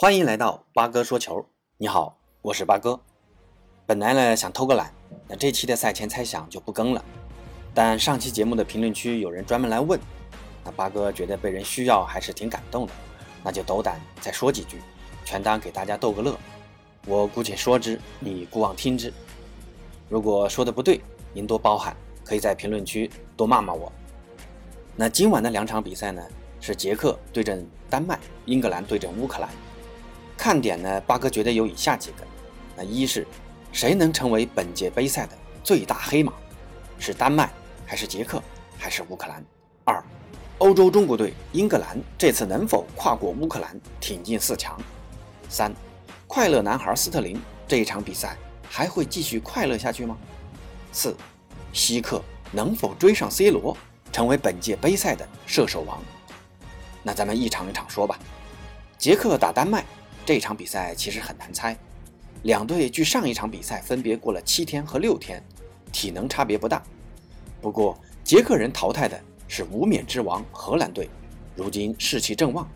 欢迎来到八哥说球。你好，我是八哥。本来呢想偷个懒，那这期的赛前猜想就不更了。但上期节目的评论区有人专门来问，那八哥觉得被人需要还是挺感动的，那就斗胆再说几句，全当给大家逗个乐。我姑且说之，你姑妄听之。如果说的不对，您多包涵，可以在评论区多骂骂我。那今晚的两场比赛呢，是捷克对阵丹麦，英格兰对阵乌克兰。看点呢，八哥觉得有以下几个：那一是谁能成为本届杯赛的最大黑马？是丹麦还是捷克还是乌克兰？二，欧洲中国队英格兰这次能否跨过乌克兰挺进四强？三，快乐男孩斯特林这一场比赛还会继续快乐下去吗？四，希克能否追上 C 罗，成为本届杯赛的射手王？那咱们一场一场说吧。捷克打丹麦。这场比赛其实很难猜，两队距上一场比赛分别过了七天和六天，体能差别不大。不过捷克人淘汰的是无冕之王荷兰队，如今士气正旺，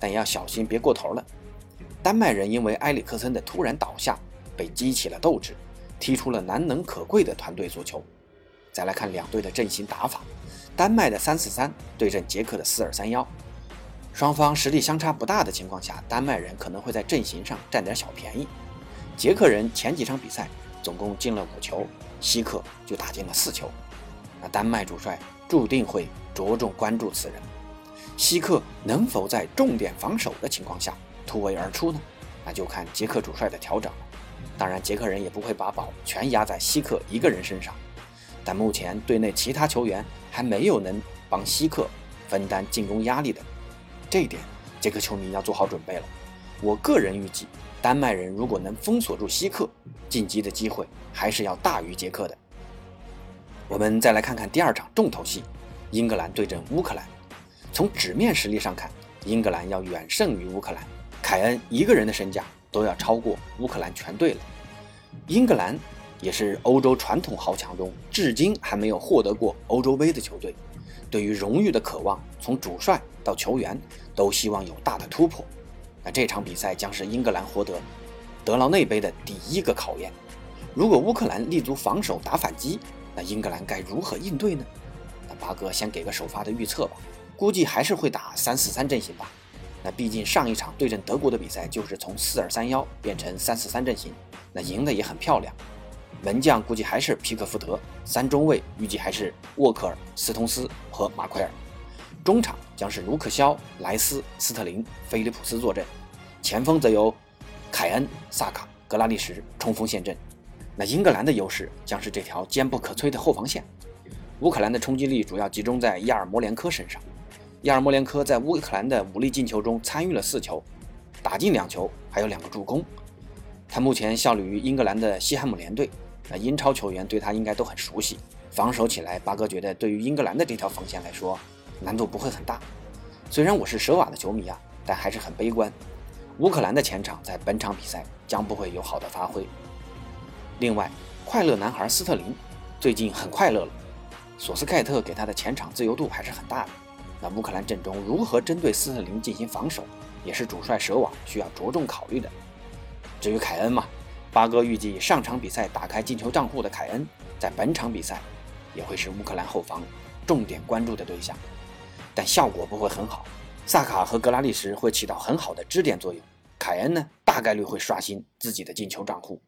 但要小心别过头了。丹麦人因为埃里克森的突然倒下，被激起了斗志，踢出了难能可贵的团队足球。再来看两队的阵型打法，丹麦的三四三对阵捷克的四二三幺。双方实力相差不大的情况下，丹麦人可能会在阵型上占点小便宜。捷克人前几场比赛总共进了五球，希克就打进了四球。那丹麦主帅注定会着重关注此人，希克能否在重点防守的情况下突围而出呢？那就看捷克主帅的调整了。当然，捷克人也不会把宝全压在希克一个人身上，但目前队内其他球员还没有能帮希克分担进攻压力的。这一点，捷克球迷要做好准备了。我个人预计，丹麦人如果能封锁住希克，晋级的机会还是要大于捷克的。我们再来看看第二场重头戏：英格兰对阵乌克兰。从纸面实力上看，英格兰要远胜于乌克兰，凯恩一个人的身价都要超过乌克兰全队了。英格兰也是欧洲传统豪强中至今还没有获得过欧洲杯的球队。对于荣誉的渴望，从主帅到球员都希望有大的突破。那这场比赛将是英格兰获得德劳内杯的第一个考验。如果乌克兰立足防守打反击，那英格兰该如何应对呢？那八哥先给个首发的预测吧，估计还是会打三四三阵型吧。那毕竟上一场对阵德国的比赛就是从四二三幺变成三四三阵型，那赢的也很漂亮。门将估计还是皮克福德，三中卫预计还是沃克尔、斯通斯和马奎尔，中场将是卢克肖、莱斯、斯特林、菲利普斯坐镇，前锋则由凯恩、萨卡、格拉利什冲锋陷阵。那英格兰的优势将是这条坚不可摧的后防线，乌克兰的冲击力主要集中在亚尔莫连科身上。亚尔莫连科在乌克兰的五粒进球中参与了四球，打进两球，还有两个助攻。他目前效力于英格兰的西汉姆联队。那英超球员对他应该都很熟悉，防守起来，八哥觉得对于英格兰的这条防线来说，难度不会很大。虽然我是舍瓦的球迷啊，但还是很悲观。乌克兰的前场在本场比赛将不会有好的发挥。另外，快乐男孩斯特林最近很快乐了，索斯盖特给他的前场自由度还是很大的。那乌克兰阵中如何针对斯特林进行防守，也是主帅舍瓦需要着重考虑的。至于凯恩嘛。八哥预计，上场比赛打开进球账户的凯恩，在本场比赛也会是乌克兰后防重点关注的对象，但效果不会很好。萨卡和格拉利什会起到很好的支点作用，凯恩呢，大概率会刷新自己的进球账户。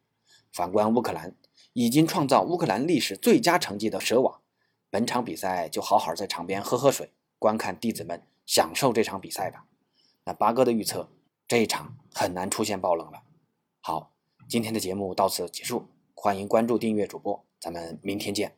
反观乌克兰，已经创造乌克兰历史最佳成绩的舍瓦，本场比赛就好好在场边喝喝水，观看弟子们享受这场比赛吧。那八哥的预测，这一场很难出现爆冷了。好。今天的节目到此结束，欢迎关注订阅主播，咱们明天见。